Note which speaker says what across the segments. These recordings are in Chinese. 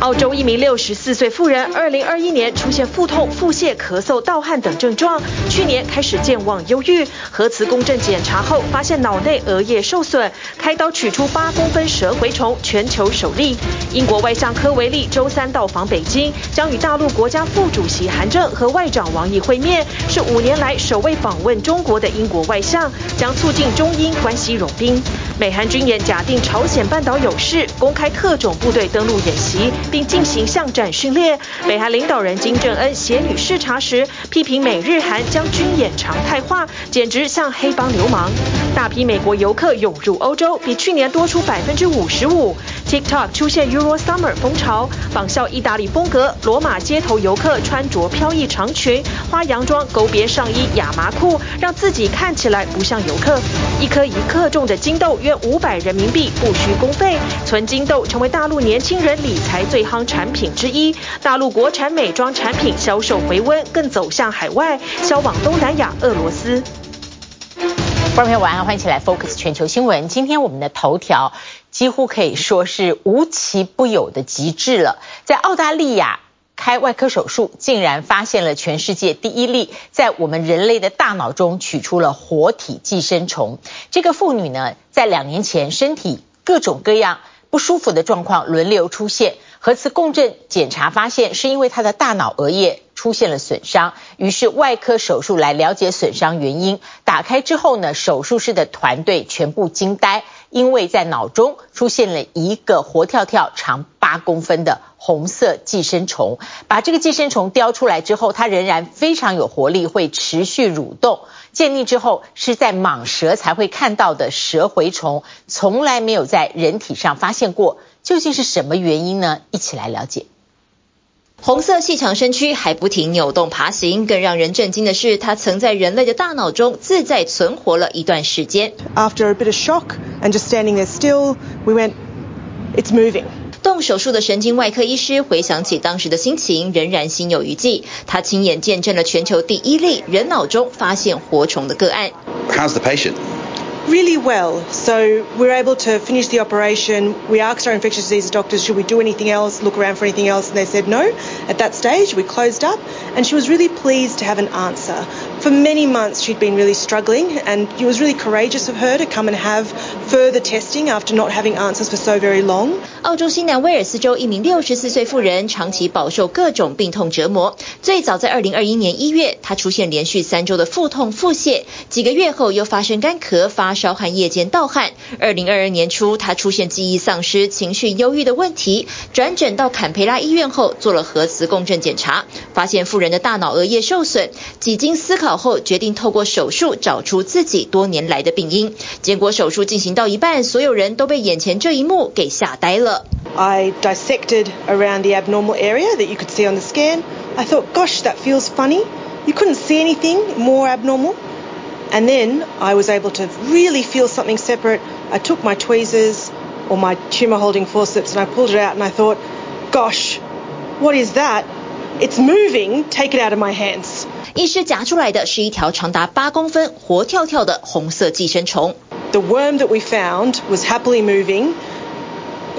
Speaker 1: 澳洲一名六十四岁妇人，二零二一年出现腹痛、腹泻、咳嗽、盗汗等症状，去年开始健忘、忧郁。核磁共振检查后，发现脑内额叶受损，开刀取出八公分蛇蛔虫，全球首例。英国外相科维利周三到访北京，将与大陆国家副主席韩正和外长王毅会面，是五年来首位访问中国的英国外相，将促进中英关系融冰。美韩军演假定朝鲜半岛有事，公开特种部队登陆演习。并进行巷战训练。北韩领导人金正恩携女视察时，批评美日韩将军演常态化，简直像黑帮流氓。大批美国游客涌入欧洲，比去年多出百分之五十五。TikTok 出现 Euro Summer 风潮，仿效意大利风格，罗马街头游客穿着飘逸长裙、花洋装、勾别上衣、亚麻裤，让自己看起来不像游客。一颗一克重的金豆约五百人民币，不需公费。存金豆成为大陆年轻人理财最夯产品之一。大陆国产美妆产品销售回温，更走向海外，销往东南亚、俄罗斯。
Speaker 2: 观众朋友晚安，欢迎起来 Focus 全球新闻。今天我们的头条。几乎可以说是无奇不有的极致了。在澳大利亚开外科手术，竟然发现了全世界第一例在我们人类的大脑中取出了活体寄生虫。这个妇女呢，在两年前身体各种各样不舒服的状况轮流出现，核磁共振检查发现是因为她的大脑额叶出现了损伤，于是外科手术来了解损伤原因。打开之后呢，手术室的团队全部惊呆。因为在脑中出现了一个活跳跳、长八公分的红色寄生虫，把这个寄生虫叼出来之后，它仍然非常有活力，会持续蠕动。鉴定之后，是在蟒蛇才会看到的蛇蛔虫，从来没有在人体上发现过。究竟是什么原因呢？一起来了解。
Speaker 3: 红色细长身躯还不停扭动爬行，更让人震惊的是，它曾在人类的大脑中自在存活了一段时间。
Speaker 4: After a bit of shock and just standing there still, we went, it's moving.
Speaker 3: 动手术的神经外科医师回想起当时的心情，仍然心有余悸。他亲眼见证了全球第一例人脑中发现活虫的个案。
Speaker 5: How's the patient?
Speaker 4: Really well. So we're able to finish the operation. We asked our infectious disease doctors, should we do anything else, look around for anything else? And they said no. At that stage, we closed up. And she was really pleased to have an answer. For many months, she'd been really struggling. And it was really courageous of her to come and have further testing after not having answers for so very long.
Speaker 3: 澳洲新南威尔斯州一名六十四岁妇人，长期饱受各种病痛折磨。最早在二零二一年一月，她出现连续三周的腹痛、腹泻，几个月后又发生干咳、发 烧和夜间盗汗。二零二二年初，他出现记忆丧失、情绪忧郁的问题，转诊到坎培拉医院后做了核磁共振检查，发现妇人的大脑额叶受损。几经思考后，决定透过手术找出自己多年来的病因。结果手术进行到一半，所有人都被眼前这一幕给吓呆了。
Speaker 4: I dissected around the abnormal area that you could see on the scan. I thought, gosh, that feels funny. You couldn't see anything more abnormal. And then I was able to really feel something separate. I took my tweezers or my tumor holding forceps and I pulled it out and I thought, gosh, what is that? It's moving. Take it out of my hands.
Speaker 3: 医师夹出来的是一条长达八公分、活跳跳的红色寄生虫。
Speaker 4: The worm that we found was happily moving.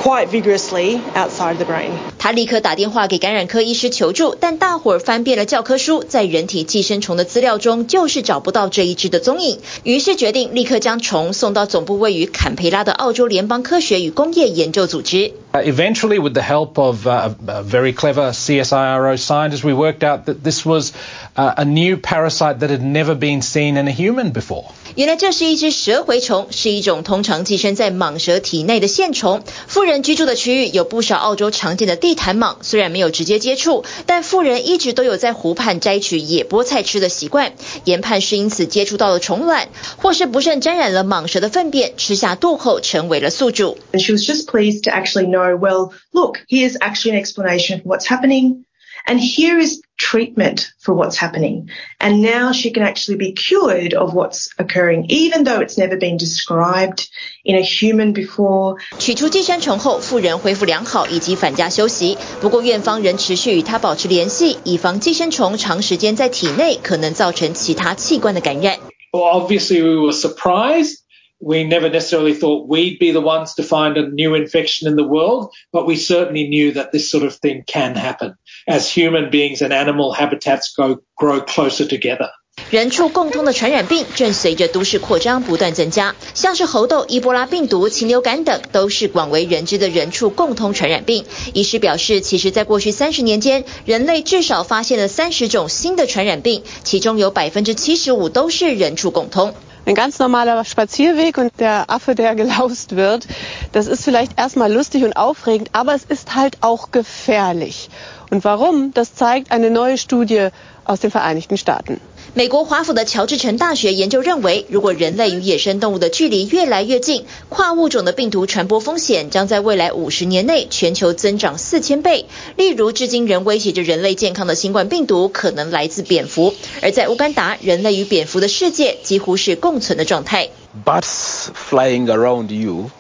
Speaker 4: Quite vigorously outside the brain.
Speaker 3: 他立刻打电话给感染科医师求助，但大伙儿翻遍了教科书，在人体寄生虫的资料中就是找不到这一只的踪影。于是决定立刻将虫送到总部位于坎培拉的澳洲联邦科学与工业研究组织。
Speaker 6: Eventually, with the help of a very clever CSIRO scientists, we worked out that this was a new parasite that had never been seen in a human before.
Speaker 3: 原来这是一只蛇蛔虫，是一种通常寄生在蟒蛇体内的线虫。妇人居住的区域有不少澳洲常见的地毯蟒，虽然没有直接接触，但妇人一直都有在湖畔摘取野菠菜吃的习惯。研判是因此接触到了虫卵，或是不慎沾染了蟒蛇的粪便，吃下肚后成为了宿主。
Speaker 7: And she was just pleased to actually know, well, look, here's actually an explanation for what's happening. And here is treatment for what's happening. And now she can actually be cured of what's occurring, even though it's never been described in a human before.
Speaker 3: 取出寄生虫后，妇人恢复良好，以及返家休息。不过院方仍持续与她保持联系，以防寄生虫长时间在体内可能造成其他器官的感染。
Speaker 8: Well, obviously we were surprised.
Speaker 5: We never necessarily thought we'd be the ones to find a new infection in the world, but we certainly knew that this sort of thing can happen as human beings and animal habitats go, grow closer together.
Speaker 3: 人畜共通的传染病正随着都市扩张不断增加，像是猴痘、伊波拉病毒、禽流感等，都是广为人知的人畜共通传染病。医师表示，其实在过去三十年间，人类至少发现了三十种新的传染病，其中有百分之七十五都是人畜共通。
Speaker 8: Ein ganz normaler Spazierweg und der Affe, der gelaust wird, das ist vielleicht erstmal lustig und aufregend, aber es ist halt auch gefährlich. Und warum? Das zeigt eine neue Studie aus den Vereinigten Staaten.
Speaker 3: 美国华府的乔治城大学研究认为，如果人类与野生动物的距离越来越近，跨物种的病毒传播风险将在未来五十年内全球增长四千倍。例如，至今仍威胁着人类健康的新冠病毒可能来自蝙蝠，而在乌干达，人类与蝙蝠的世界几乎是共存的状态。
Speaker 9: Bats flying around you,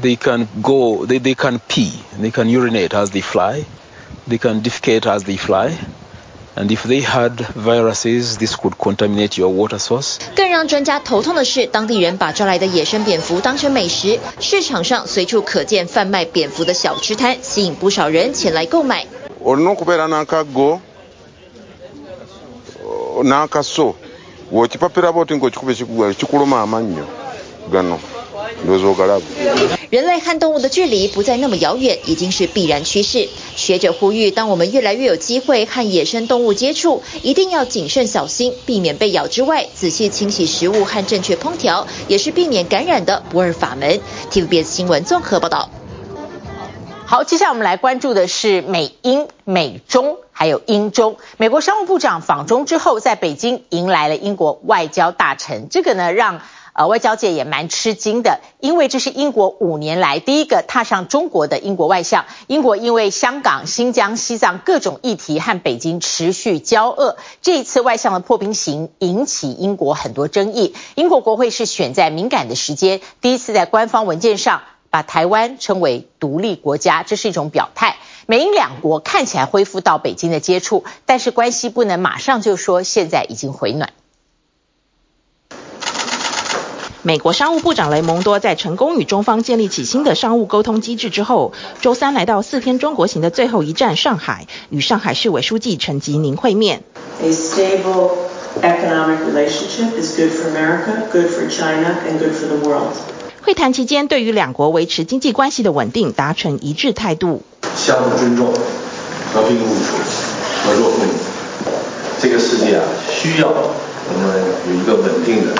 Speaker 9: they can go, they they can pee, they can urinate as they fly, they can defecate as they fly. And if they had viruses, this could contaminate your water source.
Speaker 3: 更让专家头痛的是，当地人把抓来的野生蝙蝠当成美食，市场上随处可见贩卖蝙蝠的小吃摊，吸引不少人前来购买。人类和动物的距离不再那么遥远，已经是必然趋势。学者呼吁，当我们越来越有机会和野生动物接触，一定要谨慎小心，避免被咬之外，仔细清洗食物和正确烹调，也是避免感染的不二法门。TVBS 新闻综合报道。
Speaker 2: 好，接下来我们来关注的是美英、美中还有英中。美国商务部长访中之后，在北京迎来了英国外交大臣，这个呢让。呃，外交界也蛮吃惊的，因为这是英国五年来第一个踏上中国的英国外相。英国因为香港、新疆、西藏各种议题和北京持续交恶，这一次外相的破冰行引起英国很多争议。英国国会是选在敏感的时间，第一次在官方文件上把台湾称为独立国家，这是一种表态。美英两国看起来恢复到北京的接触，但是关系不能马上就说现在已经回暖。
Speaker 10: 美国商务部长雷蒙多在成功与中方建立起新的商务沟通机制之后，周三来到四天中国行的最后一站上海，与上海市委书记陈吉宁会面。
Speaker 11: A stable economic relationship is good for America, good for China, and good for the world.
Speaker 10: 会谈期间，对于两国维持经济关系的稳定达成一致态度。
Speaker 12: 相互尊重、和平共处、合作共赢，这个世界啊，需要我们有一个稳定的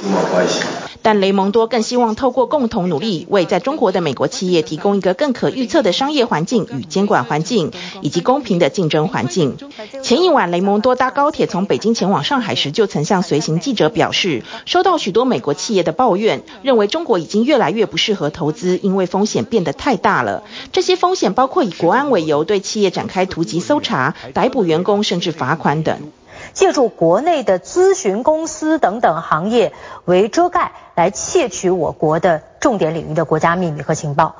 Speaker 12: 经贸关系。
Speaker 10: 但雷蒙多更希望透过共同努力，为在中国的美国企业提供一个更可预测的商业环境与监管环境，以及公平的竞争环境。前一晚，雷蒙多搭高铁从北京前往上海时，就曾向随行记者表示，收到许多美国企业的抱怨，认为中国已经越来越不适合投资，因为风险变得太大了。这些风险包括以国安为由对企业展开突击搜查、逮捕员工，甚至罚款等。
Speaker 13: 借助国内的咨询公司等等行业为遮盖，来窃取我国的重点领域的国家秘密和情报。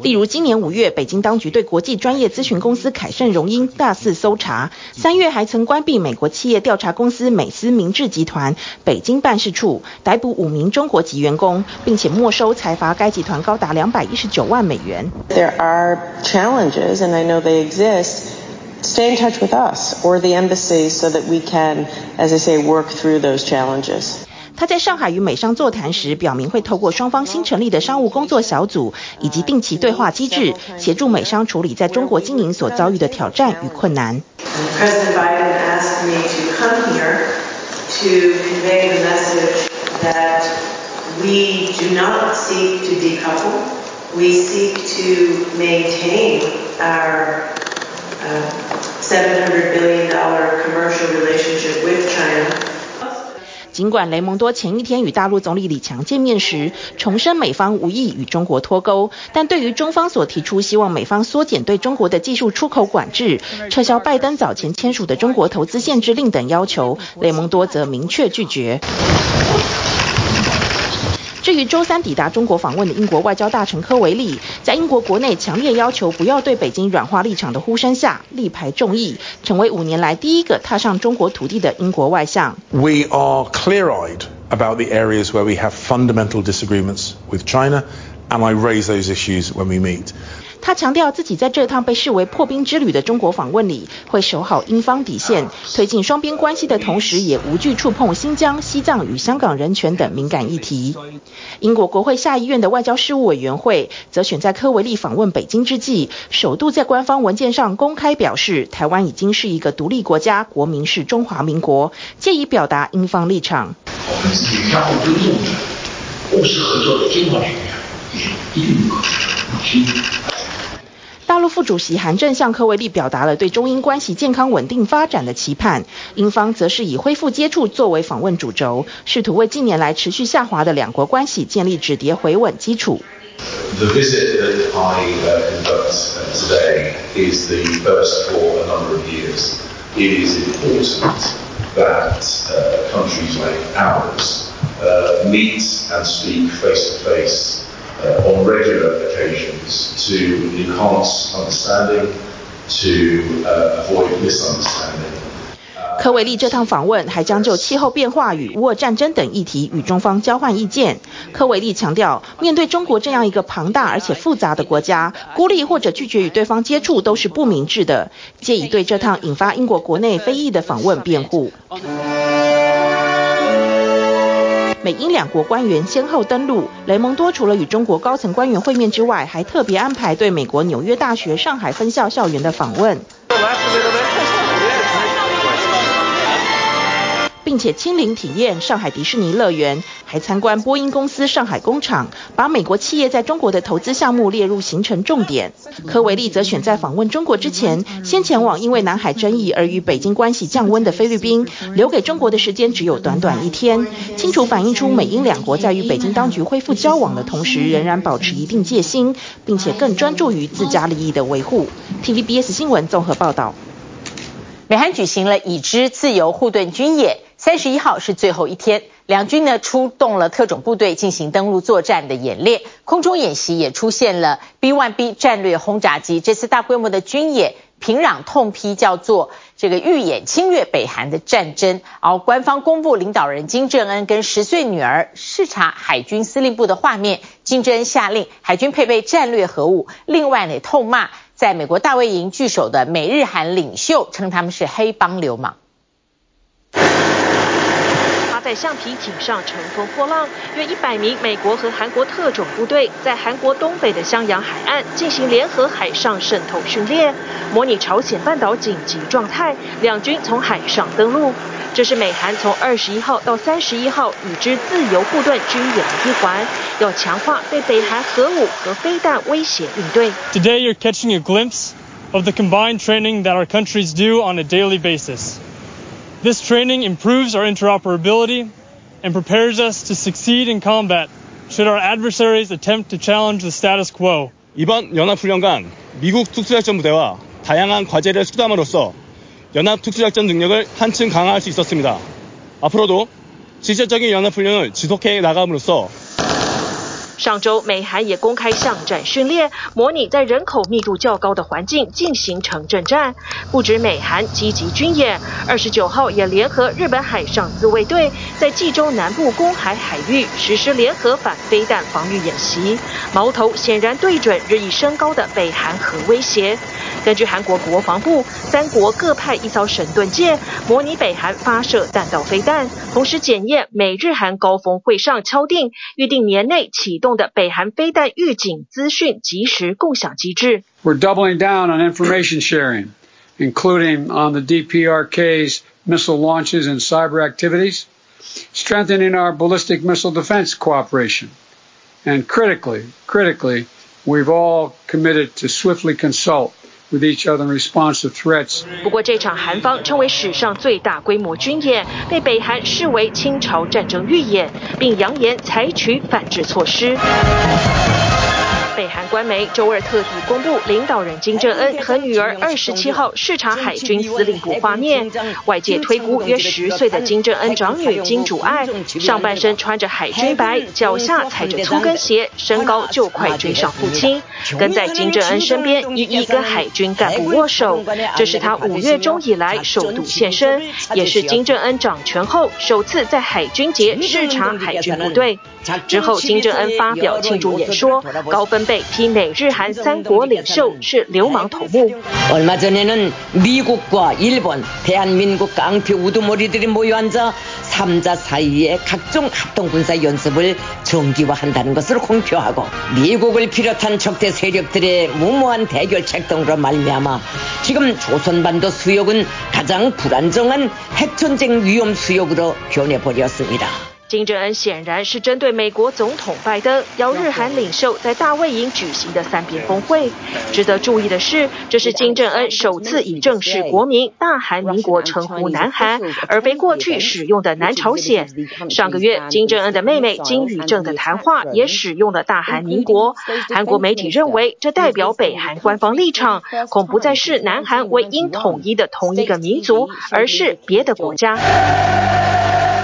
Speaker 10: 例如，今年五月，北京当局对国际专业咨询公司凯盛荣英大肆搜查；三月还曾关闭美国企业调查公司美思明治集团北京办事处，逮捕五名中国籍员工，并且没收财阀该集团高达两百一十九万美元。
Speaker 14: There are challenges, and I know they exist. Stay in touch with us or the embassy so that we can, as I say, work through those challenges.
Speaker 10: 他在上海与美商座谈时，表明会透过双方新成立的商务工作小组以及定期对话机制，协助美商处理在中国经营所遭遇的挑战与困难。
Speaker 11: President Biden asked me to come here to convey the message that we do not seek to decouple. We seek to maintain our
Speaker 10: 尽管雷蒙多前一天与大陆总理李强见面时，重申美方无意与中国脱钩，但对于中方所提出希望美方缩减对中国的技术出口管制、撤销拜登早前签署的中国投资限制令等要求，雷蒙多则明确拒绝。至于周三抵达中国访问的英国外交大臣科维利，在英国国内强烈要求不要对北京软化立场的呼声下，力排众议，成为五年来第一个踏上中国土地的英国外相。
Speaker 15: We are clear-eyed about the areas where we have fundamental disagreements with China, and I raise those issues when we meet.
Speaker 10: 他强调自己在这趟被视为破冰之旅的中国访问里，会守好英方底线，推进双边关系的同时，也无惧触碰新疆、西藏与香港人权等敏感议题。英国国会下议院的外交事务委员会则选在科维利访问北京之际，首度在官方文件上公开表示，台湾已经是一个独立国家，国民是中华民国，借以表达英方立场。我们自己相互尊重的、务实合作的中华民国，也一定不可大陆副主席韩正向柯维利表达了对中英关系健康稳定发展的期盼，英方则是以恢复接触作为访问主轴，试图为近年来持续下滑的两国关系建立止跌回稳基础。The visit that I conduct today is the first for a number of years. It is important that countries like ours meet and speak face to face. On regular occasions to enhance understanding, to avoid misunderstanding. 柯维利这趟访问还将就气候变化与乌俄战争等议题与中方交换意见。科维利强调，面对中国这样一个庞大而且复杂的国家，孤立或者拒绝与对方接触都是不明智的，借以对这趟引发英国国内非议的访问辩护。美英两国官员先后登陆，雷蒙多除了与中国高层官员会面之外，还特别安排对美国纽约大学上海分校校园的访问。并且亲临体验上海迪士尼乐园，还参观波音公司上海工厂，把美国企业在中国的投资项目列入行程重点。柯维利则选在访问中国之前，先前往因为南海争议而与北京关系降温的菲律宾，留给中国的时间只有短短一天，清楚反映出美英两国在与北京当局恢复交往的同时，仍然保持一定戒心，并且更专注于自家利益的维护。TVBS 新闻综合报道。美韩举行了已知自由护盾军演。三十一号是最后一天，两军呢出动了特种部队进行登陆作战的演练，空中演习也出现了 B-1B 战略轰炸机。这次大规模的军演，平壤痛批叫做这个预演侵略北韩的战争。而官方公布领导人金正恩跟十岁女儿视察海军司令部的画面，金正恩下令海军配备战略核武，另外呢痛骂在美国大卫营据守的美日韩领袖，称他们是黑帮流氓。在橡皮艇上乘风破浪，约一百名美国和韩国特种部队在韩国东北的襄阳海岸进行联合海上渗透训练，模拟朝鲜半岛紧急状态。两军从海上登陆，这是美韩从二十一号到三十一号与之自由护盾军演的一环，要强化对北韩核武和飞弹威胁应对。
Speaker 16: Today you're catching a glimpse of the combined training that our countries do on a daily basis. This training improves our interoperability and prepares us to succeed in combat should our adversaries attempt to challenge the status quo.
Speaker 17: 이번 연합훈련간 미국 특수작전 부대와 다양한 과제를 수담으로써 연합 특수작전 능력을 한층 강화할 수 있었습니다. 앞으로도 실질적인 연합훈련을 지속해 나감으로써
Speaker 1: 上周，美韩也公开巷战训练，模拟在人口密度较高的环境进行城镇战。不止美韩积极军演，二十九号也联合日本海上自卫队，在济州南部公海海域实施联合反飞弹防御演习，矛头显然对准日益升高的北韩核威胁。根据韩国国防部，三国各派一艘神盾舰，模拟北韩发射弹道飞弹，同时检验美日韩高峰会上敲定，预定年内启动的北韩飞弹预警资讯即时共享机制。
Speaker 18: We're doubling down on information sharing, including on the DPRK's missile launches and cyber activities, strengthening our ballistic missile defense cooperation, and critically, critically, we've all committed to swiftly consult with each other in response to threats.
Speaker 1: 不过，这场韩方称为史上最大规模军演，被北韩视为清朝战争预演，并扬言采取反制措施。官媒周二特地公布领导人金正恩和女儿二十七号视察海军司令部画面，外界推估约十岁的金正恩长女金主爱，上半身穿着海军白，脚下踩着粗跟鞋，身高就快追上父亲，跟在金正恩身边一一跟海军干部握手。这是他五月中以来首度现身，也是金正恩掌权后首次在海军节视察海军部队。之后，金正恩发表庆祝演说，高分贝批美日韩三国领袖是流氓头目。
Speaker 19: 얼마전에는미국과일본대한민국 깡패우두머리들이모여앉아 삼자사이의각종합동군사연습을정기화한다는것을공표하고 미국을비롯한 적대 세력들의 무모한 대결 책동으로 말미암아 지금 조선반도 수역은 가장 불안정한 핵전쟁 위험 수역으로 변해버렸습니다。
Speaker 1: 金正恩显然是针对美国总统拜登邀日韩领袖在大卫营举行的三边峰会。值得注意的是，这是金正恩首次以正式国名大韩民国称呼南韩，而非过去使用的南朝鲜。上个月，金正恩的妹妹金宇正的谈话也使用了大韩民国。韩国媒体认为，这代表北韩官方立场，恐不再是南韩为应统一的同一个民族，而是别的国家。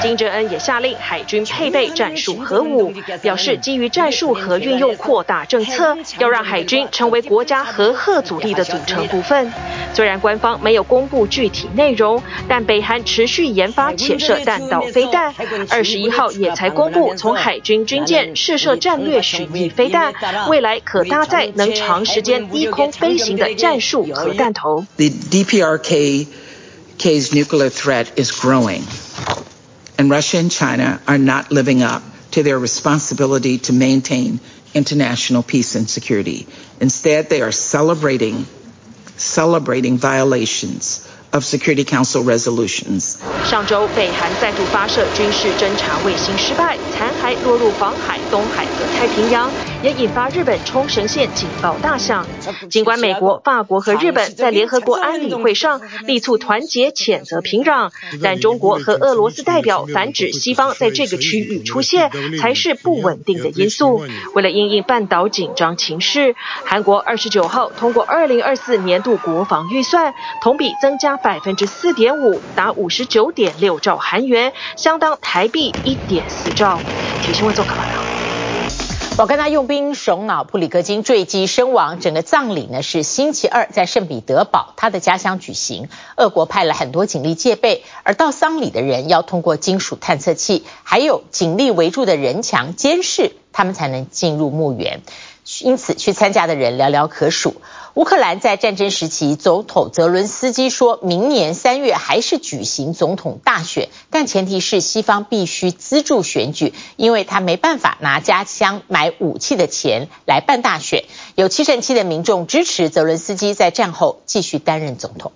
Speaker 1: 金正恩也下令海军配备战术核武，表示基于战术核运用扩大政策，要让海军成为国家核核阻力的组成部分。虽然官方没有公布具体内容，但北韩持续研发潜射弹道飞弹，二十一号也才公布从海军军舰试射战略巡弋飞弹，未来可搭载能长时间低空飞行的战术核弹头。
Speaker 20: The DPRK's nuclear threat is growing. And Russia and China are not living up to their responsibility to maintain international peace and security. Instead, they are celebrating, celebrating violations of Security Council resolutions.
Speaker 1: 上周，北韩再度发射军事侦察卫星失败，残骸落入黄海、东海和太平洋， 也引发日本冲绳县警报大响。尽管美国、法国和日本在联合国安理会上力促团结谴责平壤，但中国和俄罗斯代表反指西方在这个区域出现才是不稳定的因素。为了应应半岛紧张情势，韩国二十九号通过二零二四年度国防预算，同比增加百分之四点五，达五十九点六兆韩元，相当台币一点四兆。体新闻做报道。
Speaker 2: 瓦格纳用兵首脑普里格金坠机身亡，整个葬礼呢是星期二在圣彼得堡他的家乡举行。俄国派了很多警力戒备，而到丧礼的人要通过金属探测器，还有警力围住的人墙监视，他们才能进入墓园。因此，去参加的人寥寥可数。乌克兰在战争时期，总统泽伦斯基说明年三月还是举行总统大选，但前提是西方必须资助选举，因为他没办法拿家乡买武器的钱来办大选。有七成七的民众支持泽伦斯基在战后继续担任总统。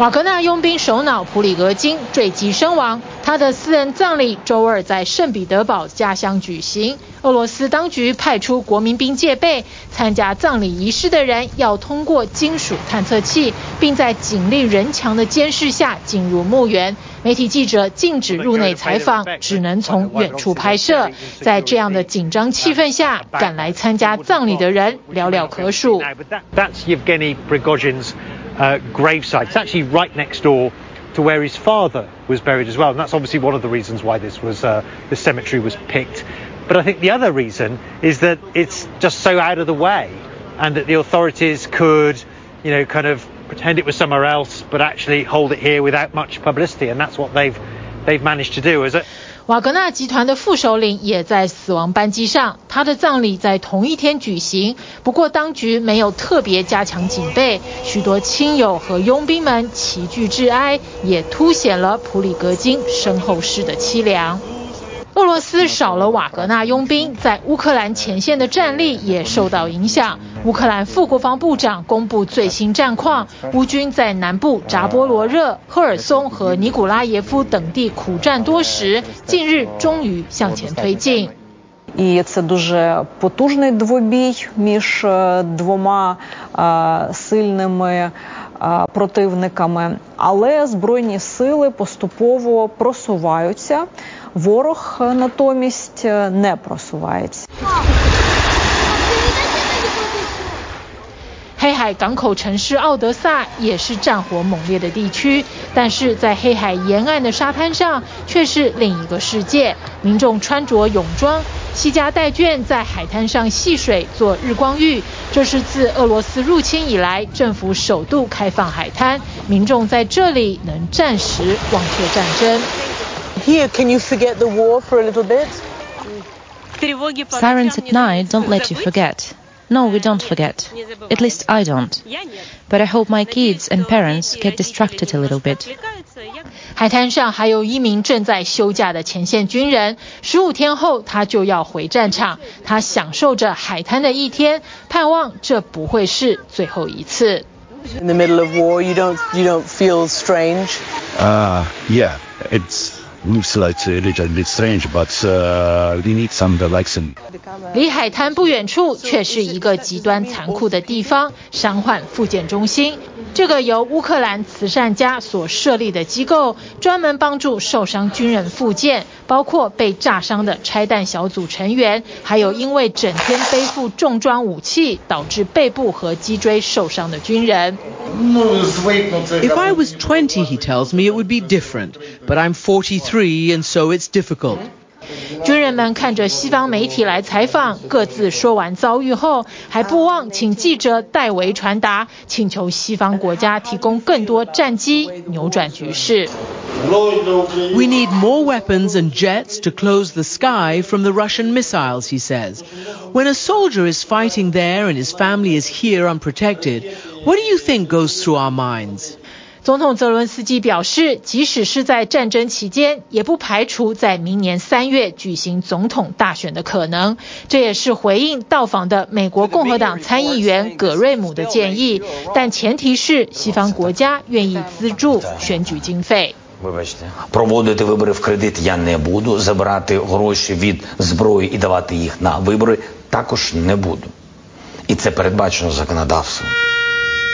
Speaker 21: 瓦格纳佣兵首脑普里格金坠机身亡，他的私人葬礼周二在圣彼得堡家乡举行。俄罗斯当局派出国民兵戒备，参加葬礼仪式的人要通过金属探测器，并在警力人墙的监视下进入墓园。媒体记者禁止入内采访，只能从远处拍摄。在这样的紧张气氛下，赶来参加葬礼的人寥寥可数。
Speaker 22: Uh, gravesite. It's actually right next door to where his father was buried as well, and that's obviously one of the reasons why this was uh, the cemetery was picked. But I think the other reason is that it's just so out of the way, and that the authorities could, you know, kind of pretend it was somewhere else, but actually hold it here without much publicity, and that's what they've they've managed to do. Is it?
Speaker 21: 瓦格纳集团的副首领也在死亡班机上，他的葬礼在同一天举行。不过当局没有特别加强警备，许多亲友和佣兵们齐聚致哀，也凸显了普里格金身后事的凄凉。俄罗斯少了瓦格纳佣兵，在乌克兰前线的战力也受到影响。乌克兰副国防部长公布最新战况，乌军在南部扎波罗热、赫尔松和尼古拉耶夫等地苦战多时，近日终于向前推进。
Speaker 23: І це дуже потужний двобій між двома сильними противниками, але збройні сили поступово просуваються. Ворог натомість не просувається.
Speaker 21: 海港口城市奥德萨也是战火猛烈的地区，但是在黑海沿岸的沙滩上却是另一个世界，民众穿着泳装，携家带眷在海滩上戏水做日光浴。这是自俄罗斯入侵以来，政府首度开放海滩，民众在这里能暂时忘却战争。
Speaker 24: Here, can you forget the war for a little bit?
Speaker 25: Sirens at night don't let you forget. No, we don't forget. At least I don't. But I hope my kids and parents get distracted a little bit.
Speaker 21: 海滩上还有一名正在休假的前线军人，十五天后他就要回战场。他享受着海滩的一天，盼望这不会是最后一次。
Speaker 24: In the middle of war, you don't you don't feel strange.
Speaker 26: Uh, yeah, it's. Looks like a little bit strange, but uh, we need some relaxing.
Speaker 21: 离海滩不远处，却是一个极端残酷的地方——伤患复健中心。这个由乌克兰慈善家所设立的机构，专门帮助受伤军人复健，包括被炸伤的拆弹小组成员，还有因为整天背负重装武器导致背部和脊椎受伤的军人。
Speaker 27: If I was 20, he tells me, it would be different. But I'm 43, and so it's difficult.
Speaker 21: 军人们看着西方媒体来采访，各自说完遭遇后，还不忘请记者代为传达，请求西方国家提供更多战机，扭转局势。
Speaker 27: We need more weapons and jets to close the sky from the Russian missiles, he says. When a soldier is fighting there and his family is here unprotected, what do you think goes through our minds?
Speaker 21: 总统泽伦斯基表示，即使是在战争期间，也不排除在明年三月举行总统大选的可能。这也是回应到访的美国共和党参议员葛瑞姆的建议，但前提是西方国家愿意资助选举经费。
Speaker 28: Проводити вибори в кредит я не буду. Забирати гроші від зброї і давати їх на вибори також не буду. І це передбачено законодавством.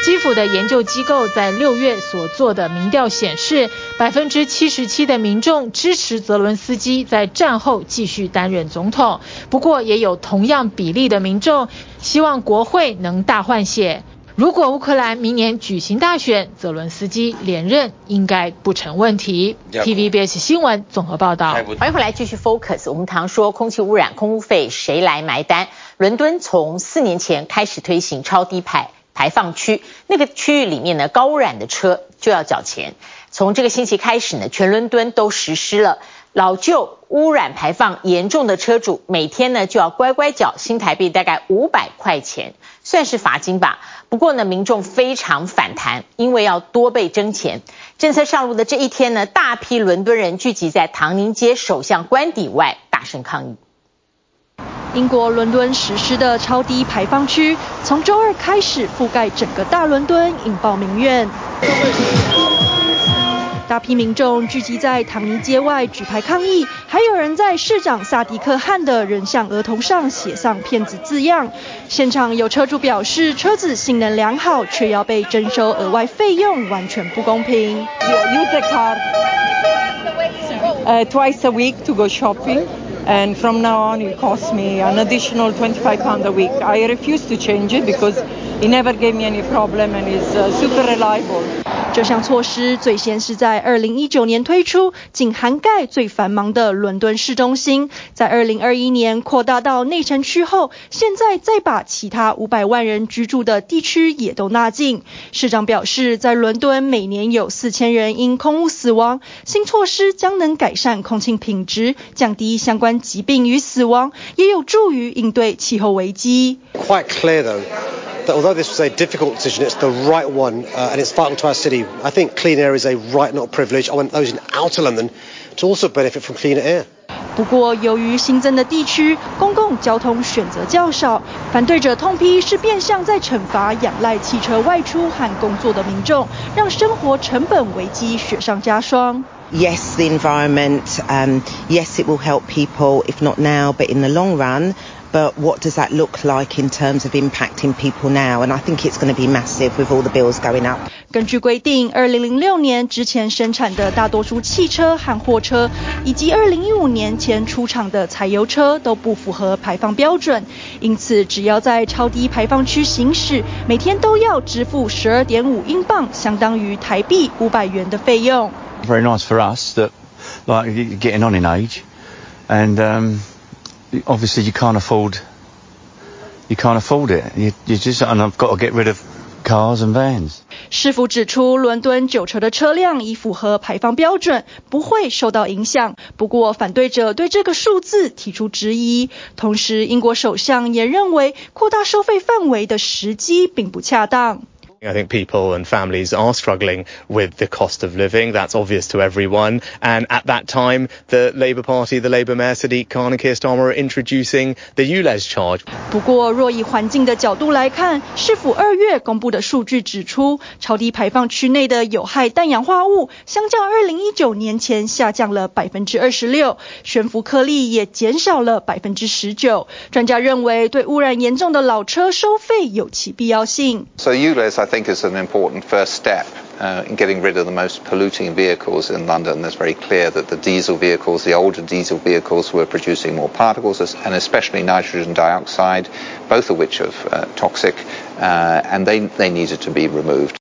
Speaker 21: 基辅的研究机构在六月所做的民调显示，百分之七十七的民众支持泽伦斯基在战后继续担任总统。不过，也有同样比例的民众希望国会能大换血。如果乌克兰明年举行大选，泽伦斯基连任应该不成问题。TVBS 新闻综合报道。
Speaker 2: 欢迎回来继续 Focus。我们常说空气污染、空污费谁来埋单？伦敦从四年前开始推行超低排。排放区那个区域里面呢，高污染的车就要缴钱。从这个星期开始呢，全伦敦都实施了，老旧污染排放严重的车主每天呢就要乖乖缴新台币大概五百块钱，算是罚金吧。不过呢，民众非常反弹，因为要多被征钱。政策上路的这一天呢，大批伦敦人聚集在唐宁街首相官邸外，大声抗议。
Speaker 29: 英国伦敦实施的超低排放区，从周二开始覆盖整个大伦敦，引爆民怨。大批民众聚集在唐尼街外举牌抗议，还有人在市长萨迪克汗的人像额头上写上“骗子”字样。现场有车主表示，车子性能良好，却要被征收额外费用，完全不公平。
Speaker 30: Use the car, uh, twice a week to go shopping. And from now on, it costs me an additional 25 pounds a week. I refuse to change it because it never gave me any problem and is uh, super reliable.
Speaker 29: 这项措施最先是在2019年推出，仅涵盖最繁忙的伦敦市中心。在2021年扩大到内城区后，现在再把其他500万人居住的地区也都纳进。市长表示，在伦敦每年有4000人因空污死亡，新措施将能改善空气品质，降低相关疾病与死亡，也有助于应对气候危机。
Speaker 31: Quite clear though. that although this was a difficult decision, it's the right one and it's vital to our city. I think clean air is a right, not a privilege. I want those in outer London to also benefit from cleaner air.
Speaker 29: 不过，由于新增的地区公共交通选择较少，反对者痛批是变相在惩罚仰赖汽车外出和工作的民众，让生活成本危机雪上加霜。
Speaker 32: Yes, the environment. Um, yes, it will help people, if not now, but in the long run.
Speaker 33: But what does that look like in terms of impacting people now? And I think it's going to be massive with all the bills going up.
Speaker 29: 根据规定，2006年之前生产的大多数汽车和货车，以及2015年前出厂的柴油车都不符合排放标准，因此只要在超低排放区行驶，每天都要支付12.5英镑，相当于台币500元的费用。
Speaker 26: Very nice for us that like getting on in age, and um, obviously you can't afford you can't afford it. You, you just and I've got to get rid of cars and vans.
Speaker 29: 市府指出，伦敦九成的车辆已符合排放标准，不会受到影响。不过，反对者对这个数字提出质疑。同时，英国首相也认为，扩大收费范围的时机并不恰当。
Speaker 34: I think people and families are struggling with the cost of living. That's obvious to everyone. And at that time, the Labour Party, the Labour Mayor Sadiq Khan and Keir Starmer are introducing the ULEZ charge.
Speaker 29: 不过，若以环境的角度来看，市府二月公布的数据指出，超低排放区内的有害氮氧化物，相较二零一九年前下降了百分之二十六，悬浮颗粒也减少了百分之十九。专家认为，对污染严重的老车收费有其必要性。
Speaker 35: So ULEZ, I think is an important first step uh, in getting rid of the most polluting vehicles in London. It's very clear that the diesel vehicles, the older diesel vehicles, were producing more particles and especially nitrogen dioxide, both of which are uh, toxic, uh, and they, they needed to be removed.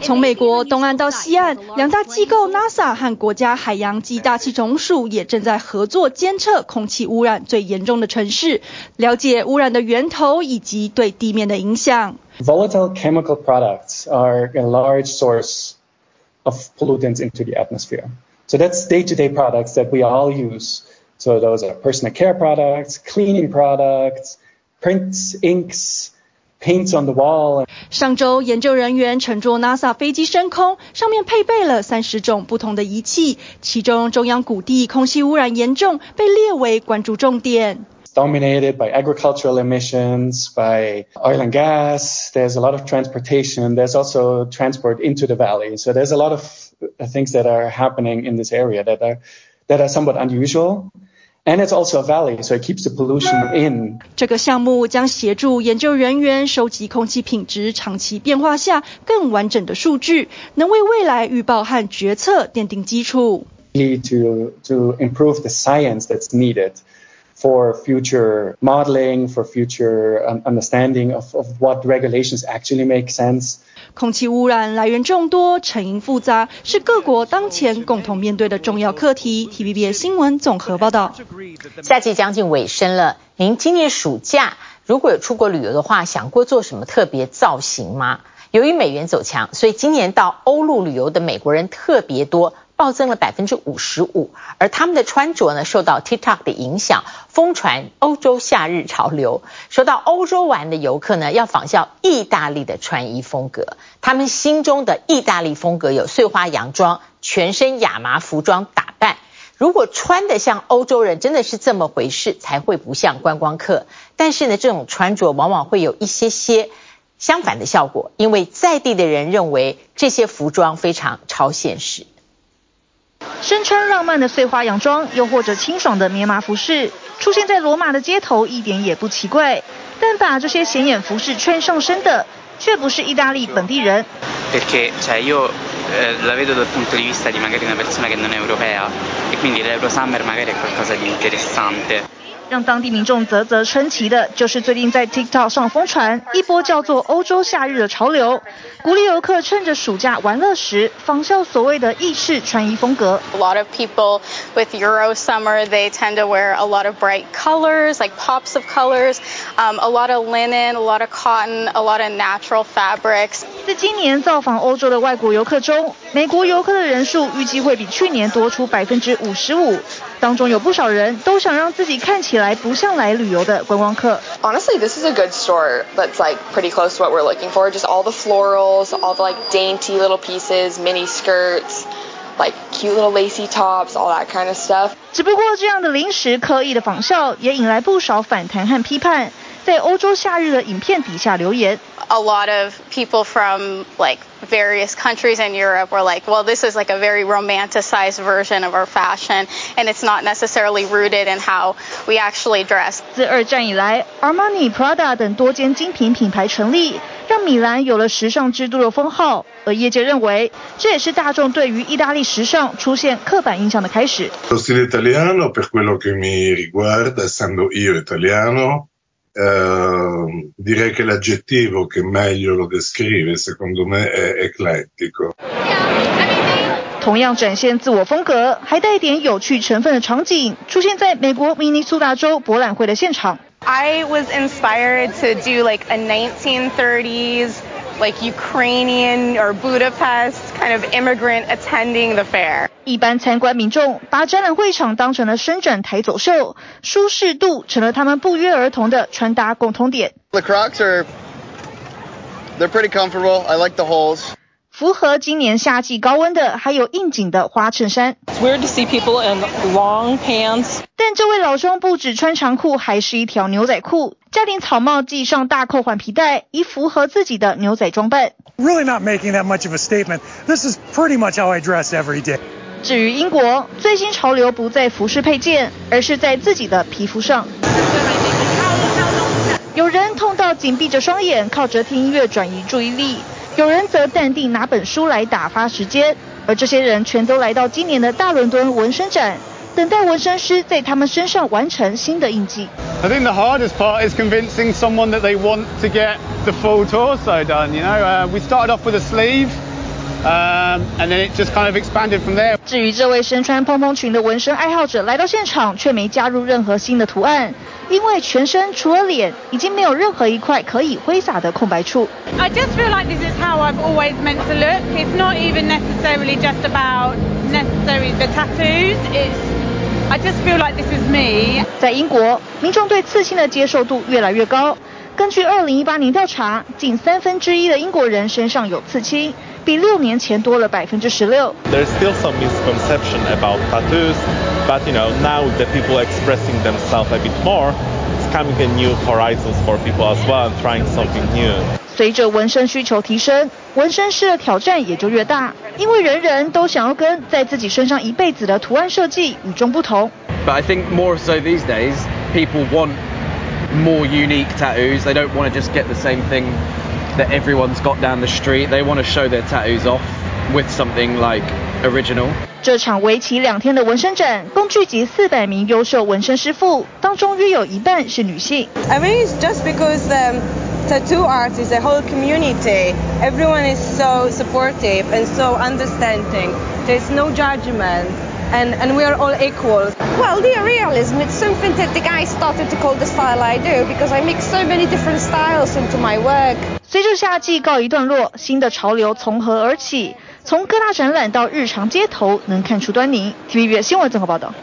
Speaker 29: 从美国东岸到西岸，两大机构 NASA 和国家海洋及大气总署也正在合作监测空气污染最严重的城市，了解污染的源头以及对地面的影响。
Speaker 36: Volatile chemical products are a large source of pollutants into the atmosphere. So that's day-to-day products that we all use. So those are personal care products, cleaning products, prints, inks. Paints on the wall.
Speaker 29: 上周，研究人员乘坐 NASA 飞机升空，上面配备了三十种不同的仪器，其中中央谷地空气污染严重，被列为关注重点。
Speaker 36: Dominated by agricultural emissions, by oil and gas. There's a lot of transportation. There's also transport into the valley. So there's a lot of things that are happening in this area that are that are somewhat unusual. And it's also a valley, so it keeps the pollution in.
Speaker 29: 这个项目将协助研究人员收集空气品质长期变化下更完整的数据，能为未来预报和决策奠定基础。
Speaker 36: To to improve the science that's needed for future modeling, for future understanding of of what regulations actually make sense.
Speaker 29: 空气污染来源众多，成因复杂，是各国当前共同面对的重要课题。Tvb 新闻综合报道。
Speaker 2: 夏季将近尾声了，您今年暑假如果有出国旅游的话，想过做什么特别造型吗？由于美元走强，所以今年到欧陆旅游的美国人特别多。暴增了百分之五十五，而他们的穿着呢，受到 TikTok 的影响，疯传欧洲夏日潮流。说到欧洲玩的游客呢，要仿效意大利的穿衣风格。他们心中的意大利风格有碎花洋装、全身亚麻服装打扮。如果穿得像欧洲人，真的是这么回事，才会不像观光客。但是呢，这种穿着往往会有一些些相反的效果，因为在地的人认为这些服装非常超现实。
Speaker 37: 身穿浪漫的碎花洋装，又或者清爽的棉麻服饰，出现在罗马的街头一点也不奇怪。但把这些显眼服饰穿上身的，却不是意大利本地人。
Speaker 38: Perché cioè io la vedo dal punto di vista di magari una persona che non è europea e quindi l'Euro Summer magari è qualcosa di interessante。
Speaker 37: 让当地民众啧啧称奇的，就是最近在 TikTok 上疯传一波叫做“欧洲夏日”的潮流，鼓励游客趁着暑假玩乐时，仿效所谓的意式穿衣风格。
Speaker 39: A lot of people with Euro summer, they tend to wear a lot of bright colors, like pops of colors, um, a lot of linen, a lot of cotton, a lot of natural fabrics.
Speaker 37: 在今年造访欧洲的外国游客中，美国游客的人数预计会比去年多出百分之五十五。当中有不少人都想让自己看起来不像来旅游的观光客。
Speaker 40: Honestly, this is a good store that's like pretty close to what we're looking for. Just all the florals, all the like dainty little pieces, mini skirts, like cute little lacy tops, all that kind of stuff.
Speaker 37: 只不过这样的临时刻意的仿效，也引来不少反弹和批判。在欧洲夏日的影片底下留言。
Speaker 39: A lot of people from like various countries in Europe were like, well, this is like a very romanticized version of our fashion, and it's not necessarily rooted in how we actually dress.
Speaker 37: 自二战以来，Armani、Prada 等多间精品品牌成立，让米兰有了时尚之都的封号。而业界认为，这也是大众对于意大利时尚出现刻板印象的开始。
Speaker 41: Lo stile italiano, per quello che mi riguarda, essendo io italiano. Uh, direi che l'aggettivo che meglio lo descrive, secondo me, è eclettico.
Speaker 37: 同样展现自我风格，还带点有趣成分的场景，出现在美国明尼苏达州博览会的现场。
Speaker 42: I was inspired to do like a 1930s like Ukrainian or Budapest kind of immigrant attending the fair.
Speaker 37: 一般参观民众把展览会场当成了伸展台走秀，舒适度成了他们不约而同的穿搭共通点。
Speaker 43: The Crocs are they're pretty comfortable. I like the holes.
Speaker 37: 符合今年夏季高温的还有应景的花衬衫。
Speaker 24: It's weird to see people in long pants.
Speaker 37: 但这位老兄不止穿长裤，还是一条牛仔裤，加顶草帽，系上大扣环皮带，以符合自己的牛仔装扮。
Speaker 44: Really not making that much of a statement. This is pretty much how I dress every day.
Speaker 37: 至于英国，最新潮流不在服饰配件，而是在自己的皮肤上。有人痛到紧闭着双眼，靠着听音乐转移注意力。有人则淡定拿本书来打发时间，而这些人全都来到今年的大伦敦纹身展，等待纹身师在他们身上完成新的印记。
Speaker 45: I think the hardest part is convincing someone that they want to get the full torso done. You know, uh, we started off with a sleeve. Um, and then it just kind of expanded from there.
Speaker 37: 至于这位身穿蓬蓬裙的纹身爱好者来到现场，却没加入任何新的图案，因为全身除了脸，已经没有任何一块可以挥洒的空白处。
Speaker 46: I just feel like this is how I've always meant to look. It's not even necessarily just about necessarily the tattoos. It's I just feel like this is me.
Speaker 37: 在英国，民众对刺青的接受度越来越高。 根据2018年调查，近三分之一的英国人身上有刺青。比六年前多了百分之十六。
Speaker 47: There's still some misconception about tattoos, but you know now the people expressing themselves a bit more, it's coming a new horizons for people as well and trying something new.
Speaker 37: 随着纹身需求提升，纹身师的挑战也就越大，因为人人都想要跟在自己身上一辈子的图案设计与众不同。
Speaker 48: But I think more so these days, people want more unique tattoos. They don't want to just get the same thing that everyone's got down the street. They want to show their tattoos off with something like original.
Speaker 37: 这场为期两天的纹身展，共聚集四百名优秀纹身师傅，当中约有一半是女性。
Speaker 32: I mean, it's just because um, tattoo art is a whole community. Everyone is so supportive and so understanding. There's no judgment. And, and we are all equal.
Speaker 49: Well, the realism, it's something that the guy started to call the style I do because I mix so many different styles into my work.
Speaker 37: 随着夏季告一段落，新的潮流从何而起？从各大展览到日常街头，能看出端倪。TVB 新闻综合报道。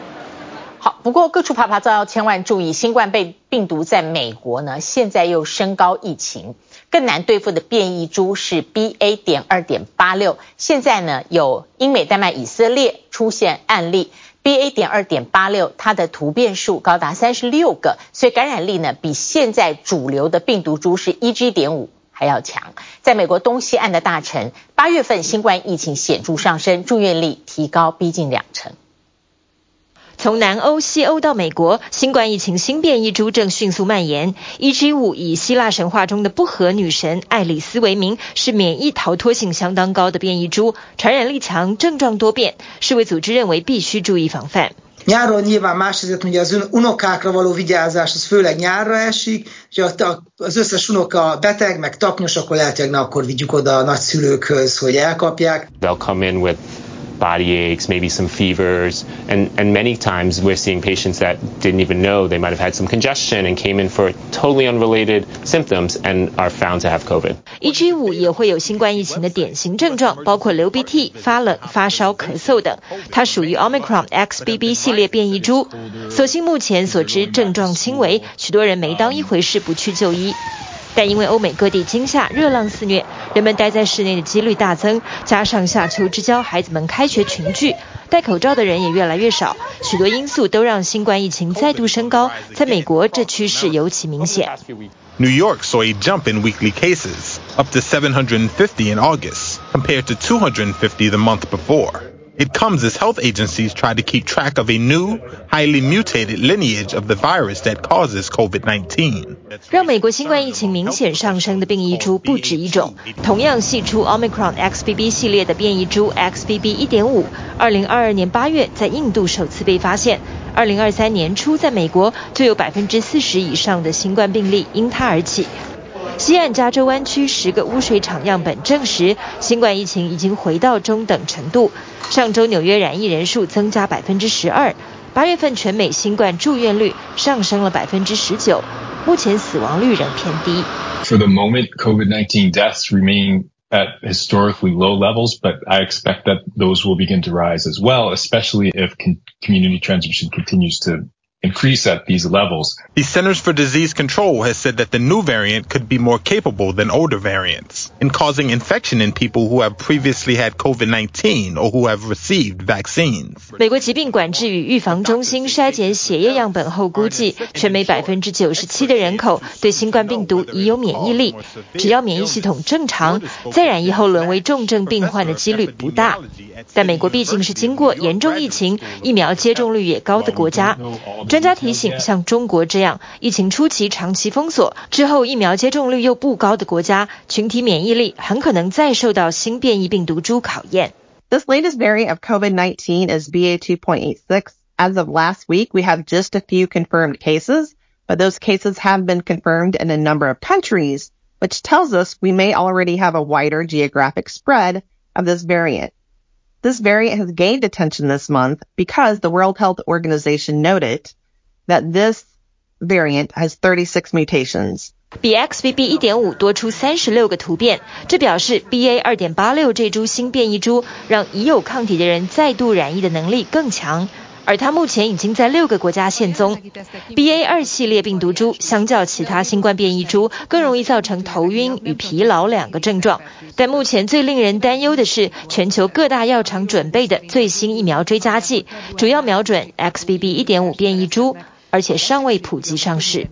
Speaker 2: 好，不过各处趴趴造要，千万注意，新冠被病毒在美国呢，现在又升高疫情。更难对付的变异株是 BA. 点二点八六，现在呢有英美丹麦以色列出现案例，BA. 点二点八六它的突变数高达三十六个，所以感染力呢比现在主流的病毒株是 EG. 点五还要强。在美国东西岸的大城，八月份新冠疫情显著上升，住院率提高逼近两成。
Speaker 50: 从南欧、西欧到美国，新冠疫情新变异株正迅速蔓延。EG5 以希腊神话中的不和女神爱丽丝为名，是免疫逃脱性相当高的变异株，传染力强，症状多变。世卫组织认为必须注意防范。
Speaker 51: Nyáron nyilván más helyzet, ugye az unokákra való vigyázás, az főleg nyárra esik, hogyha az összes unoka beteg, meg taknyos, akkor lehetőleg ne akkor vigyük oda a nagyszülőkhöz, hogy elkapják.
Speaker 52: They'll come in with body aches, maybe some fevers, and, and many times we're seeing patients that didn't even know they might have had some congestion and came in for totally unrelated symptoms and are found to have COVID.
Speaker 50: EG5 也会有新冠疫情的典型症状，包括流鼻涕、发冷、发烧、咳嗽等。它属于 Omicron XBB 系列变异株，所幸目前所知症状轻微，许多人没当一回事，不去就医。 但因为欧美各地今夏热浪肆虐，人们待在室内的几率大增，加上夏秋之交，孩子们开学群聚，戴口罩的人也越来越少，许多因素都让新冠疫情再度升高。在美国，这趋势尤其明显。
Speaker 53: New York saw a jump in weekly cases, up to 750 in August, compared to 250 the month before. It comes as health agencies try to keep track of a new, highly mutated lineage of the virus that causes COVID-19.
Speaker 50: 让美国新冠疫情明显上升的变异株不止一种，同样系出 Omicron XBB 系列的变异株 XBB 1.5，二零二二年八月在印度首次被发现，二零二三年初在美国就有百分之四十以上的新冠病例因它而起。西岸加州湾区十个污水厂样本证实，新冠疫情已经回到中等程度。上周纽约染疫人数增加百分之十二，八月份全美新冠住院率上升了百分之十九，目前死亡率仍偏低。
Speaker 54: For the moment, COVID-19 deaths remain at historically low levels, but I expect that those will begin to rise as well, especially if community transmission continues to increase at these levels.
Speaker 53: The Centers for Disease Control has said that the new variant could be more capable than older variants in causing infection in people who have previously had COVID-19 or who have received vaccines.
Speaker 50: 美国疾病管制与预防中心筛检血液样本后估计，全美百分之九十七的人口对新冠病毒已有免疫力，只要免疫系统正常，再染疫后沦为重症病患的几率不大。但美国毕竟是经过严重疫情、疫苗接种率也高的国家。 专家提醒，像中国这样疫情初期长期封锁之后疫苗接种率又不高的国家，群体免疫力很可能再受到新变异病毒株考验。
Speaker 55: This latest variant of COVID-19 is BA2.86. As of last week, we have just a few confirmed cases, but those cases have been confirmed in a number of countries, which tells us we may already have a wider geographic spread of this variant. This variant has gained attention this month because the World Health Organization noted that this variant has 36 mutations.
Speaker 50: 比 XBB 1.5多出三十六个突变，这表示 BA 2.86这株新变异株让已有抗体的人再度染疫的能力更强。 而它目前已经在六个国家现踪。BA 二系列病毒株相较其他新冠变异株，更容易造成头晕与疲劳两个症状。但目前最令人担忧的是，全球各大药厂准备的最新疫苗追加剂，主要瞄准 XBB 1.5变异株，而且尚未普及上市。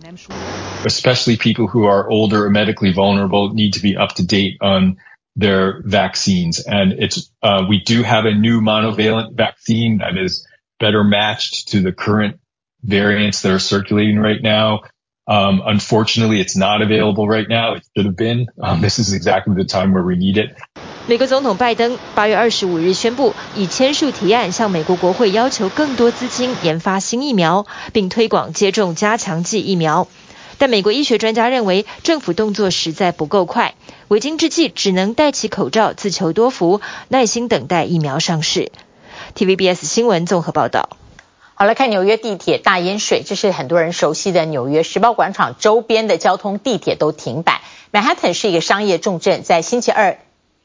Speaker 54: Especially people who are older or medically vulnerable need to be up to date on their vaccines. And it's, uh, we do have a new monovalent vaccine that is better matched to the current variants that are circulating right now. Um, unfortunately, it's not available right now. It should have been. Um, this is exactly the time where we need it.
Speaker 50: 美国总统拜登八月二十五日宣布，已签署提案，向美国国会要求更多资金研发新疫苗，并推广接种加强剂疫苗。但美国医学专家认为，政府动作实在不够快，为今之计只能戴起口罩，自求多福，耐心等待疫苗上市。TVBS 新闻综合报道。
Speaker 2: 好，来看纽约地铁大淹水，这是很多人熟悉的纽约时报广场周边的交通，地铁都停摆。曼哈顿是一个商业重镇，在星期二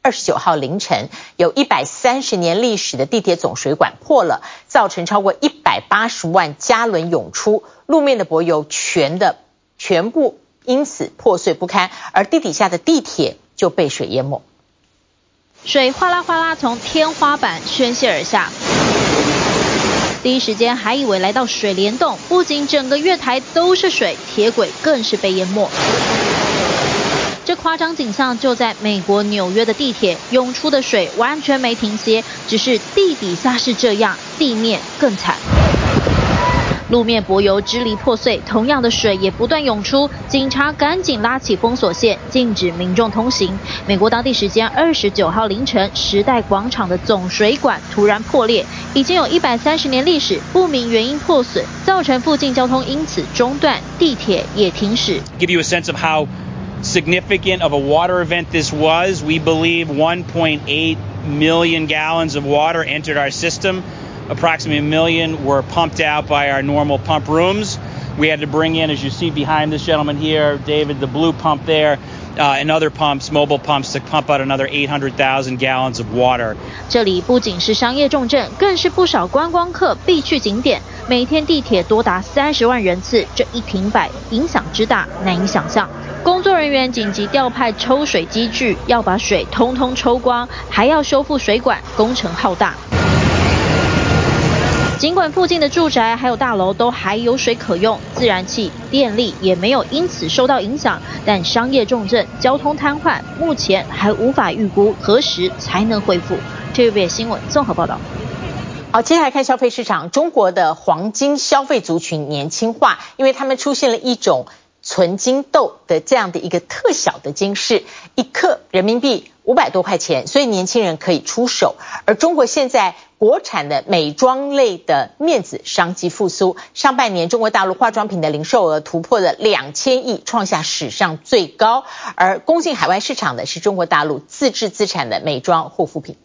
Speaker 2: 二十九号凌晨，有一百三十年历史的地铁总水管破了，造成超过一百八十万加仑涌出，路面的柏油全的全部因此破碎不堪，而地底下的地铁就被水淹没。
Speaker 37: 水哗啦哗啦从天花板宣泄而下，第一时间还以为来到水帘洞，不仅整个月台都是水，铁轨更是被淹没。这夸张景象就在美国纽约的地铁，涌出的水完全没停歇，只是地底下是这样，地面更惨。路面柏油支离破碎，同样的水也不断涌出，警察赶紧拉起封锁线，禁止民众通行。美国当地时间二十九号凌晨，时代广场的总水管突然破裂，已经有一百三十年历史，不明原因破损，造成附近交通因此中断，地铁也停驶。
Speaker 56: Give you a sense of how significant of a water event this was. We believe 1.8 million gallons of water entered our system. Approximately a million were pumped out by our normal pump rooms. We had to bring in, as you see behind this gentleman here, David, the blue pump there.
Speaker 57: uh, and other pumps, mobile pumps, to pump out another 800,000 gallons of water.
Speaker 58: 这里不仅是商业重镇，更是不少观光客必去景点。每天地铁多达三十万人次，这一停摆影响之大，难以想象。工作人员紧急调派抽水机具，要把水通通抽光，还要修复水管，工程浩大。 尽管附近的住宅还有大楼都还有水可用，自然气、电力也没有因此受到影响，但商业重镇交通瘫痪，目前还无法预估何时才能恢复。TVB 新闻综合报道。
Speaker 2: 好，接下来看消费市场，中国的黄金消费族群年轻化，因为他们出现了一种。纯金豆的这样的一个特小的金饰，一克人民币五百多块钱，所以年轻人可以出手。而中国现在国产的美妆类的面子商机复苏，上半年中国大陆化妆品的零售额突破了两千亿，创下史上最高。而攻进海外市场的是中国大陆自制自产的美妆护肤品。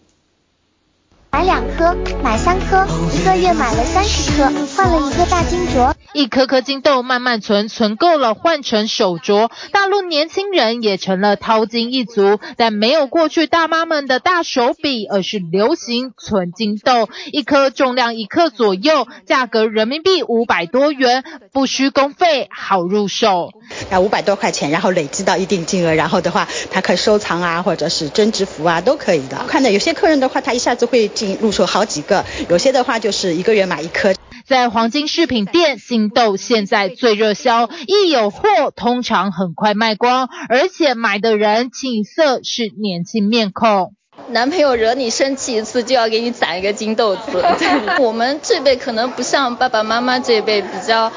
Speaker 59: 买两颗，买三颗，一个月买了三十颗，换了一个大金镯。
Speaker 60: 一颗颗金豆慢慢存，存够了换成手镯。大陆年轻人也成了淘金一族，但没有过去大妈们的大手笔，而是流行存金豆，一颗重量一克左右，价格人民币五百多元，不需工费，好入手。
Speaker 52: 那五百多块钱，然后累积到一定金额，然后的话，他可以收藏啊，或者是增值服啊，都可以的。看到有些客人的话，他一下子会。入手好几个，有些的话就是一个月买一颗。
Speaker 60: 在黄金饰品店，金豆现在最热销，一有货通常很快卖光，而且买的人景色是年轻面孔。
Speaker 61: 男朋友惹你生气一次，就要给你攒一个金豆子。我们这辈可能不像爸爸妈妈这辈比较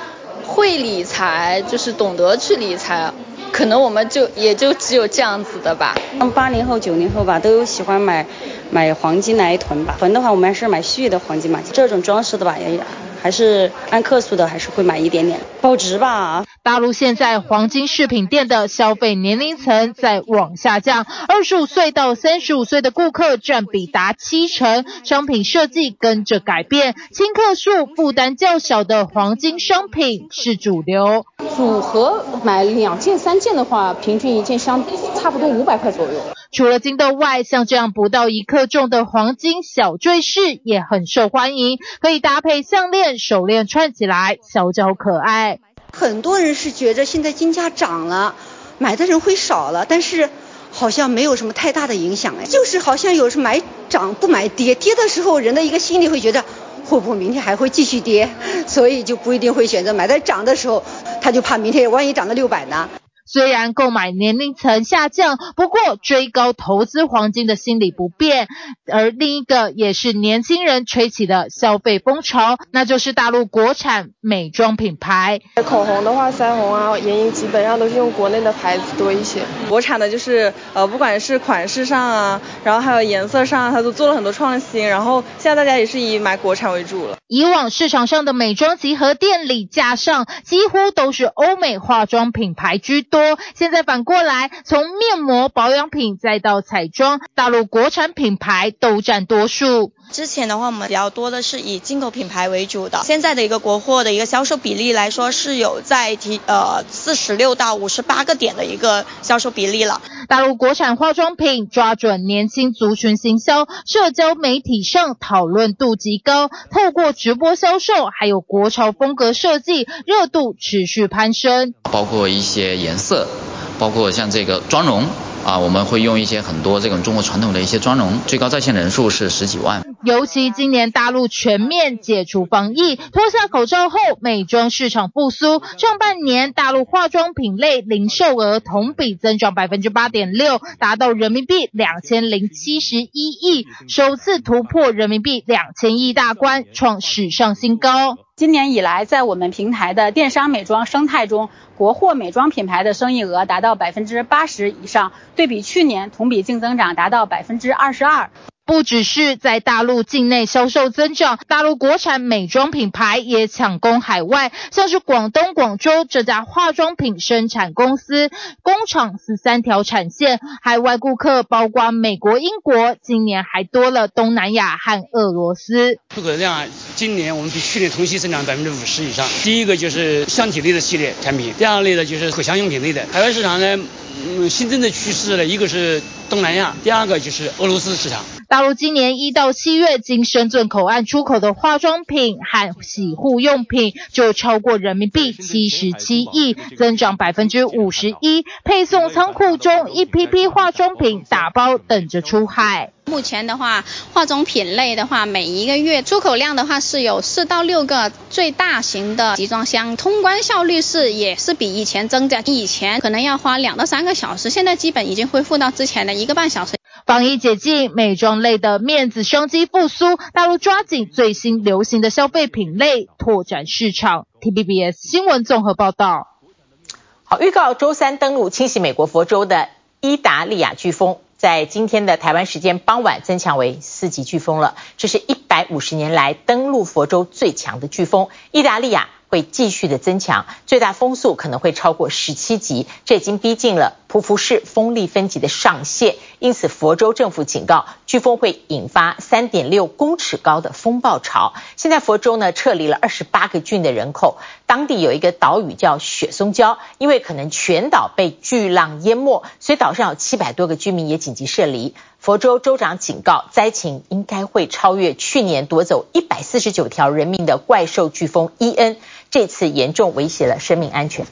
Speaker 61: 会理财，就是懂得去理财。可能我们就也就只有这样子的吧。
Speaker 52: 八零后、九零后吧，都喜欢买买黄金来囤吧。囤的话，我们还是买虚的黄金嘛。这种装饰的吧，也还是按克数的，还是会买一点点，保值吧。
Speaker 60: 大陆现在黄金饰品店的消费年龄层在往下降，二十五岁到三十五岁的顾客占比达七成，商品设计跟着改变，轻克数、负担较小的黄金商品是主流。
Speaker 52: 组合买两件、三件的话，平均一件相差不多五百块左右。
Speaker 60: 除了金豆外，像这样不到一克重的黄金小坠饰也很受欢迎，可以搭配项链、手链串起来，小巧可爱。
Speaker 52: 很多人是觉着现在金价涨了，买的人会少了，但是好像没有什么太大的影响哎，就是好像有时买涨不买跌，跌的时候人的一个心里会觉得会不会明天还会继续跌，所以就不一定会选择买。在涨的时候，他就怕明天万一涨到六百呢。
Speaker 60: 虽然购买年龄层下降，不过追高投资黄金的心理不变。而另一个也是年轻人吹起的消费风潮，那就是大陆国产美妆品牌。
Speaker 62: 口红的话，腮红啊、眼影基本上都是用国内的牌子多一些。国产的就是呃，不管是款式上啊，然后还有颜色上，它都做了很多创新。然后现在大家也是以买国产为主了。
Speaker 60: 以往市场上的美妆集合店里架上几乎都是欧美化妆品牌居多。现在反过来，从面膜、保养品再到彩妆，大陆国产品牌都占多数。
Speaker 63: 之前的话，我们比较多的是以进口品牌为主的。现在的一个国货的一个销售比例来说，是有在提呃四十六到五十八个点的一个销售比例了。
Speaker 60: 大陆国产化妆品抓准年轻族群行销，社交媒体上讨论度极高，透过直播销售，还有国潮风格设计，热度持续攀升。
Speaker 64: 包括一些颜色，包括像这个妆容。啊，我们会用一些很多这种中国传统的一些妆容，最高在线人数是十几万。
Speaker 60: 尤其今年大陆全面解除防疫，脱下口罩后，美妆市场复苏。上半年大陆化妆品类零售额同比增长百分之八点六，达到人民币两千零七十一亿，首次突破人民币两千亿大关，创史上新高。
Speaker 65: 今年以来，在我们平台的电商美妆生态中，国货美妆品牌的生意额达到百分之八十以上，对比去年同比净增长达到百分之二十二。
Speaker 60: 不只是在大陆境内销售增长，大陆国产美妆品牌也抢攻海外，像是广东广州这家化妆品生产公司，工厂十三条产线，海外顾客包括美国、英国，今年还多了东南亚和俄罗斯。
Speaker 66: 出口量今年我们比去年同期增长百分之五十以上。第一个就是香体类的系列产品，第二类的就是口腔用品类的。海外市场呢，新增的趋势呢，一个是东南亚，第二个就是俄罗斯市场。
Speaker 60: 大陆今年一到七月经深圳口岸出口的化妆品和洗护用品就超过人民币七十七亿，增长百分之五十一。配送仓库中一批批化妆品打包等着出海。
Speaker 67: 目前的话，化妆品类的话，每一个月出口量的话是有四到六个最大型的集装箱，通关效率是也是比以前增加，以前可能要花两到三个小时，现在基本已经恢复到之前的一个半小时。
Speaker 60: 防疫解禁，美妆类的面子商机复苏，大陆抓紧最新流行的消费品类，拓展市场。T B B S 新闻综合报道。
Speaker 2: 好，预告周三登陆侵袭美国佛州的伊达利亚飓风。在今天的台湾时间傍晚增强为四级飓风了，这是一百五十年来登陆佛州最强的飓风。意大利呀会继续的增强，最大风速可能会超过十七级，这已经逼近了匍匐式风力分级的上限。因此，佛州政府警告，飓风会引发三点六公尺高的风暴潮。现在佛州呢撤离了二十八个郡的人口，当地有一个岛屿叫雪松礁，因为可能全岛被巨浪淹没，所以岛上有七百多个居民也紧急撤离。佛州州长警告，灾情应该会超越去年夺走一百四十九条人命的怪兽飓风伊恩。这次严重威胁了生命安全。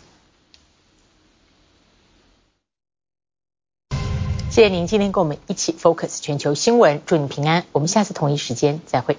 Speaker 2: 谢谢您今天跟我们一起 focus 全球新闻，祝你平安。我们下次同一时间再会。